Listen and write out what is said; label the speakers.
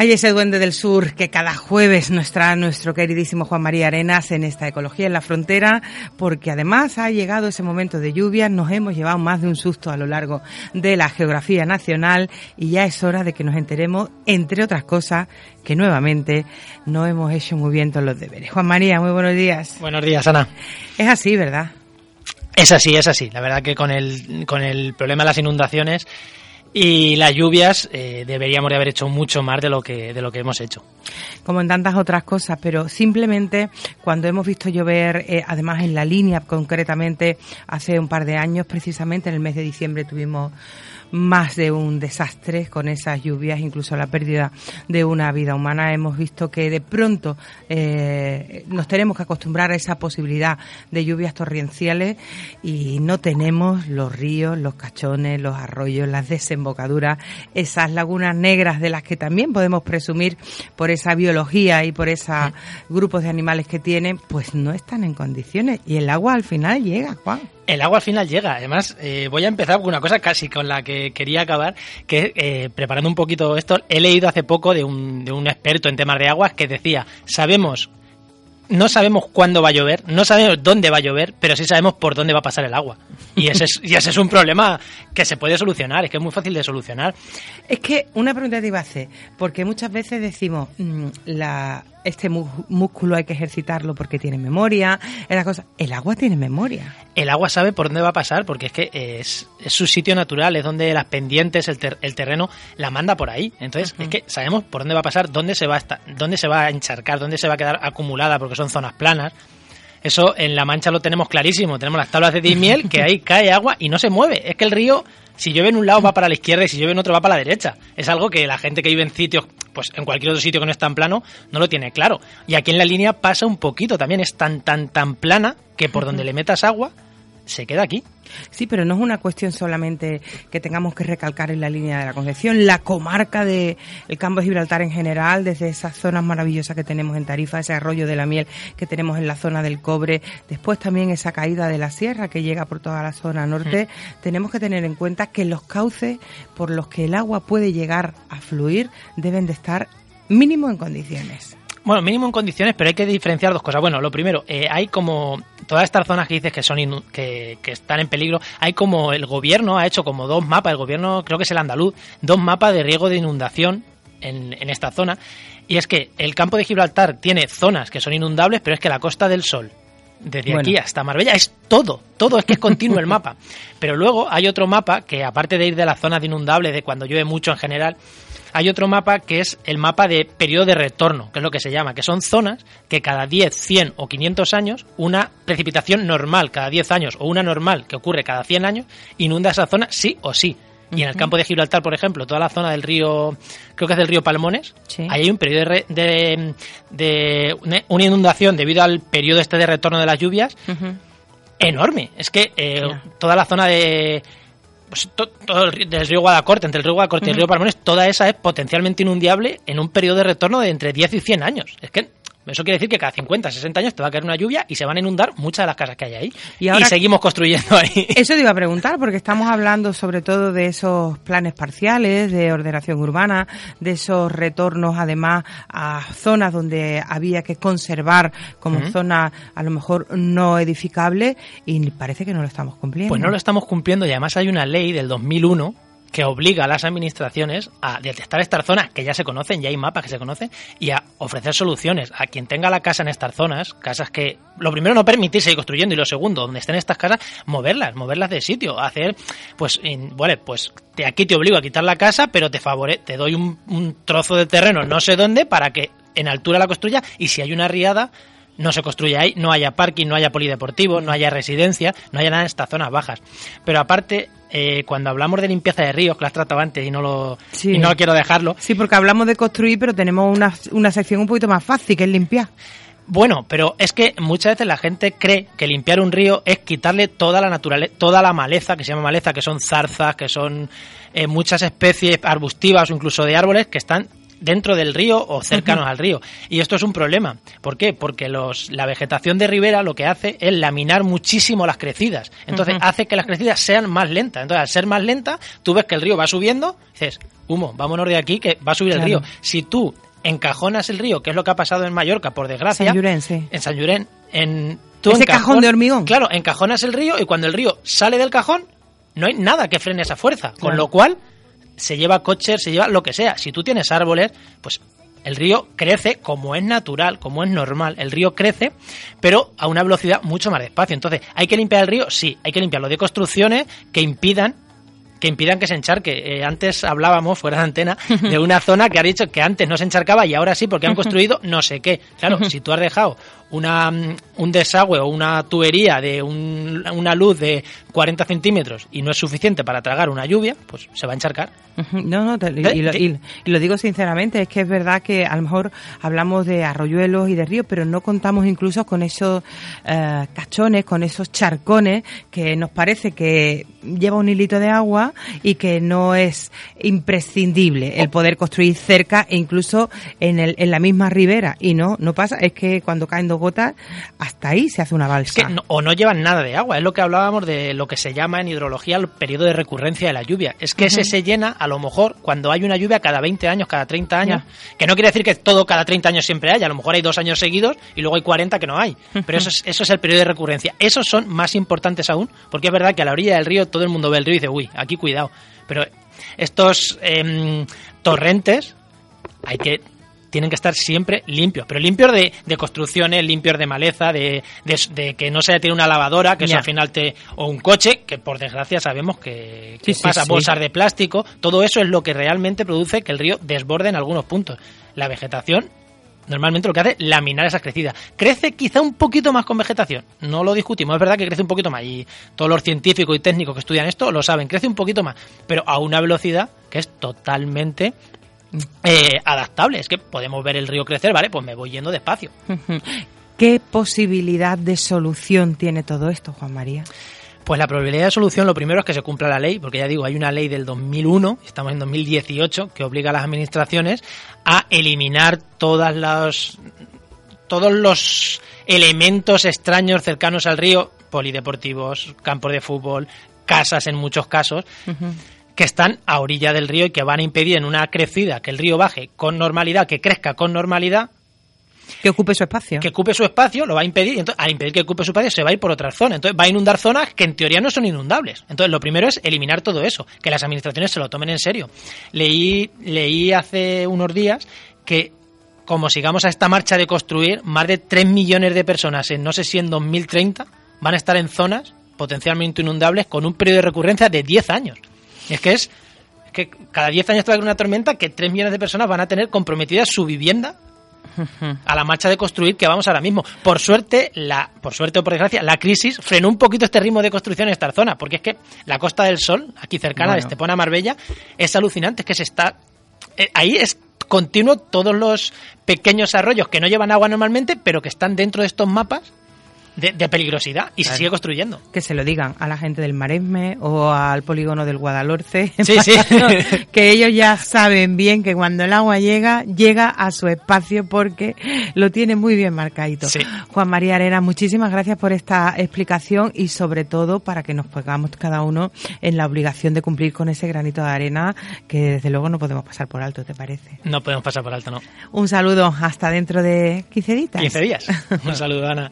Speaker 1: Hay ese duende del sur que cada jueves nos trae nuestro queridísimo Juan María Arenas en esta ecología en la frontera, porque además ha llegado ese momento de lluvia, nos hemos llevado más de un susto a lo largo de la geografía nacional y ya es hora de que nos enteremos, entre otras cosas, que nuevamente no hemos hecho muy bien todos los deberes. Juan María, muy buenos días.
Speaker 2: Buenos días, Ana.
Speaker 1: Es así, ¿verdad?
Speaker 2: Es así, es así. La verdad que con el, con el problema de las inundaciones y las lluvias eh, deberíamos de haber hecho mucho más de lo que de lo que hemos hecho
Speaker 1: como en tantas otras cosas pero simplemente cuando hemos visto llover eh, además en la línea concretamente hace un par de años precisamente en el mes de diciembre tuvimos más de un desastre con esas lluvias, incluso la pérdida de una vida humana. Hemos visto que de pronto eh, nos tenemos que acostumbrar a esa posibilidad de lluvias torrenciales y no tenemos los ríos, los cachones, los arroyos, las desembocaduras, esas lagunas negras de las que también podemos presumir por esa biología y por esos grupos de animales que tienen, pues no están en condiciones y el agua al final llega, Juan.
Speaker 2: El agua al final llega. Además, eh, voy a empezar con una cosa casi con la que quería acabar, que eh, preparando un poquito esto, he leído hace poco de un, de un experto en temas de aguas que decía, sabemos no sabemos cuándo va a llover, no sabemos dónde va a llover, pero sí sabemos por dónde va a pasar el agua. Y ese es, y ese es un problema que se puede solucionar, es que es muy fácil de solucionar.
Speaker 1: Es que una pregunta te iba a hacer, porque muchas veces decimos, mm, la, este músculo hay que ejercitarlo porque tiene memoria, la cosa. El agua tiene memoria.
Speaker 2: El agua sabe por dónde va a pasar porque es que es, su sitio natural, es donde las pendientes, el, el terreno la manda por ahí. Entonces, es que sabemos por dónde va a pasar, dónde se va a estar, dónde se va a encharcar, dónde se va a quedar acumulada porque son zonas planas. Eso en La Mancha lo tenemos clarísimo. Tenemos las tablas de dismiel que ahí cae agua y no se mueve. Es que el río, si llueve en un lado va para la izquierda y si llueve en otro va para la derecha. Es algo que la gente que vive en sitios, pues en cualquier otro sitio que no es tan plano, no lo tiene claro. Y aquí en la línea pasa un poquito también. Es tan, tan, tan plana que por donde le metas agua, se queda aquí.
Speaker 1: Sí, pero no es una cuestión solamente que tengamos que recalcar en la línea de la Concepción, la comarca del el campo de Gibraltar en general, desde esas zonas maravillosas que tenemos en Tarifa, ese arroyo de la miel que tenemos en la zona del cobre, después también esa caída de la sierra que llega por toda la zona norte, mm. tenemos que tener en cuenta que los cauces por los que el agua puede llegar a fluir deben de estar mínimo en condiciones.
Speaker 2: Bueno, mínimo en condiciones, pero hay que diferenciar dos cosas. Bueno, lo primero, eh, hay como todas estas zonas que dices que son que, están en peligro, hay como el gobierno ha hecho como dos mapas, el gobierno creo que es el andaluz, dos mapas de riesgo de inundación en, en esta zona. Y es que el campo de Gibraltar tiene zonas que son inundables, pero es que la Costa del Sol, desde aquí hasta Marbella es todo, todo es que es continuo el mapa. Pero luego hay otro mapa que aparte de ir de las zonas de inundables, de cuando llueve mucho en general, hay otro mapa que es el mapa de periodo de retorno, que es lo que se llama, que son zonas que cada 10, 100 o 500 años, una precipitación normal cada 10 años o una normal que ocurre cada 100 años, inunda esa zona sí o sí. Y en el campo de Gibraltar, por ejemplo, toda la zona del río, creo que es del río Palmones, ahí hay un periodo de, de, una inundación debido al periodo este de retorno de las lluvias enorme. Es que eh, toda la zona de pues, todo el, del río Guadacorte, entre el río Guadacorte y el río Palmones, toda esa es potencialmente inundable en un periodo de retorno de entre 10 y 100 años. Es que eso quiere decir que cada 50, 60 años te va a caer una lluvia y se van a inundar muchas de las casas que hay ahí. Y, seguimos construyendo ahí.
Speaker 1: Eso te iba a preguntar, porque estamos hablando sobre todo de esos planes parciales de ordenación urbana, de esos retornos además a zonas donde había que conservar como zonas a lo mejor no edificables y parece que no lo estamos cumpliendo.
Speaker 2: Pues no lo estamos cumpliendo y además hay una ley del 2001 que obliga a las administraciones a detectar estas zonas que ya se conocen, ya hay mapas que se conocen, y a ofrecer soluciones a quien tenga la casa en estas zonas, casas que lo primero no permitir seguir construyendo y lo segundo, donde estén estas casas, moverlas, moverlas de sitio, hacer, pues, bueno, pues te, aquí te obligo a quitar la casa, pero te favore, te doy un, un trozo de terreno no sé dónde para que en altura la construya y si hay una riada no se construye ahí, no haya parking, no haya polideportivo, no haya residencia, no haya nada en estas zonas bajas. Pero aparte, eh, cuando hablamos de limpieza de ríos, que lo has tratado antes y no lo, y no quiero dejarlo.
Speaker 1: Sí, porque hablamos de construir, pero tenemos una, una sección un poquito más fácil, que es limpiar.
Speaker 2: Bueno, pero es que muchas veces la gente cree que limpiar un río es quitarle toda la naturaleza, toda la maleza, que se llama maleza, que son zarzas, que son eh, muchas especies arbustivas o incluso de árboles que están dentro del río o cercanos al río. Y esto es un problema. ¿Por qué? Porque los, la vegetación de ribera lo que hace es laminar muchísimo las crecidas. Entonces hace que las crecidas sean más lentas. Entonces al ser más lenta, tú ves que el río va subiendo, dices, humo, vámonos de aquí que va a subir el río. Si tú encajonas el río, que es lo que ha pasado en Mallorca, por desgracia.
Speaker 1: San Llurén, sí.
Speaker 2: En San Llurén, en
Speaker 1: ese cajón de hormigón.
Speaker 2: Claro, encajonas el río y cuando el río sale del cajón, no hay nada que frene esa fuerza. Con lo cual, se lleva coches, se lleva lo que sea. Si tú tienes árboles, pues el río crece como es natural, como es normal. El río crece, pero a una velocidad mucho más despacio. Entonces, ¿hay que limpiar el río? Sí, hay que limpiarlo de construcciones que impidan que impidan que se encharque. Eh, antes hablábamos, fuera de antena, de una zona que ha dicho que antes no se encharcaba y ahora sí porque han construido no sé qué. Claro, si tú has dejado una, mm, un desagüe o una tubería de una luz de 40 centímetros y no es suficiente para tragar una lluvia, pues se va a encharcar.
Speaker 1: No, no, y, lo, y, lo, digo sinceramente, es que es verdad que a lo mejor hablamos de arroyuelos y de ríos, pero no contamos incluso con esos eh, cachones, con esos charcones que nos parece que lleva un hilito de agua y que no es imprescindible el poder construir cerca e incluso en, el, en la misma ribera. Y no, no pasa, es que cuando caen dos gotas, hasta ahí se hace una balsa.
Speaker 2: o no llevan nada de agua, es lo que hablábamos de lo que se llama en hidrología el periodo de recurrencia de la lluvia. Es que ese se llena a lo mejor cuando hay una lluvia cada 20 años, cada 30 años, que no quiere decir que todo cada 30 años siempre haya, a lo mejor hay dos años seguidos y luego hay 40 que no hay. Pero eso es, eso es el periodo de recurrencia. Esos son más importantes aún, porque es verdad que a la orilla del río todo el mundo ve el río y dice, uy, aquí cuidado. Pero estos em, torrentes hay que tienen que estar siempre limpios, pero limpios de, de construcciones, limpios de maleza, de, de, que no se tiene una lavadora, que eso al final te... o un coche, que por desgracia sabemos que, pasa, bolsas de plástico, todo eso es lo que realmente produce que el río desborde en algunos puntos. La vegetación normalmente lo que hace es laminar esas crecidas. Crece quizá un poquito más con vegetación, no lo discutimos, es verdad que crece un poquito más y todos los científicos y técnicos que estudian esto lo saben, crece un poquito más, pero a una velocidad que es totalmente eh, adaptable. Es que podemos ver el río crecer, ¿vale? Pues me voy yendo despacio.
Speaker 1: ¿Qué posibilidad de solución tiene todo esto, Juan María?
Speaker 2: Pues la probabilidad de solución, lo primero es que se cumpla la ley, porque ya digo, hay una ley del 2001, estamos en 2018, que obliga a las administraciones a eliminar todas las, todos los elementos extraños cercanos al río, polideportivos, campos de fútbol, casas en muchos casos que están a orilla del río y que van a impedir en una crecida que el río baje con normalidad, que crezca con normalidad.
Speaker 1: Que ocupe su espacio.
Speaker 2: Que ocupe su espacio, lo va a impedir, y entonces, al impedir que ocupe su espacio, se va a ir por otra zona. Entonces va a inundar zonas que en teoría no son inundables. Entonces lo primero es eliminar todo eso, que las administraciones se lo tomen en serio. Leí, leí hace unos días que como sigamos a esta marcha de construir, más de 3 millones de personas en no sé si en 2030 van a estar en zonas potencialmente inundables con un periodo de recurrencia de 10 años. Y es que es, que cada 10 años trae una tormenta que 3 millones de personas van a tener comprometida su vivienda a la marcha de construir que vamos ahora mismo. Por suerte, la, por suerte o por desgracia, la crisis frenó un poquito este ritmo de construcción en esta zona, porque es que la Costa del Sol, aquí cercana de Estepona Marbella, es alucinante, es que se está eh, ahí es continuo todos los pequeños arroyos que no llevan agua normalmente, pero que están dentro de estos mapas de, peligrosidad y se sigue construyendo.
Speaker 1: Que se lo digan a la gente del Maresme o al polígono del Guadalhorce.
Speaker 2: Sí, sí.
Speaker 1: que ellos ya saben bien que cuando el agua llega, llega a su espacio porque lo tiene muy bien marcadito. Juan María Arena, muchísimas gracias por esta explicación y sobre todo para que nos pongamos cada uno en la obligación de cumplir con ese granito de arena que desde luego no podemos pasar por alto, ¿te parece?
Speaker 2: No podemos pasar por alto, no.
Speaker 1: Un saludo hasta dentro de 15 días.
Speaker 2: 15 días. Un saludo, Ana.